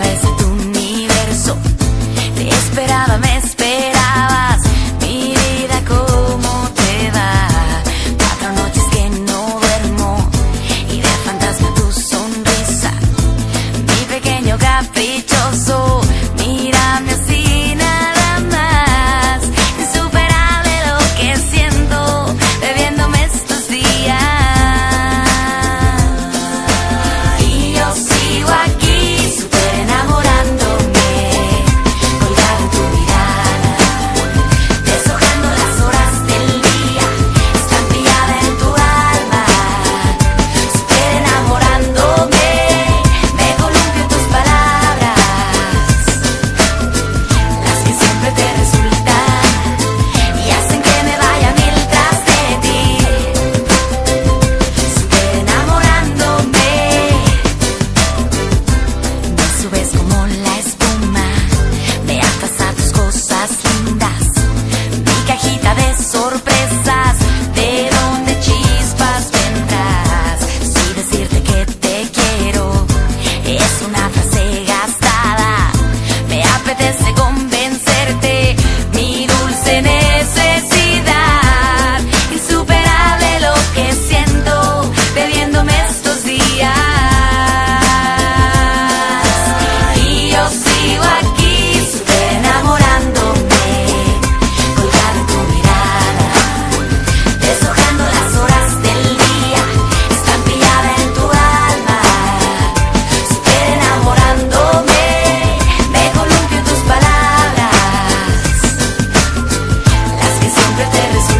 cabeza. te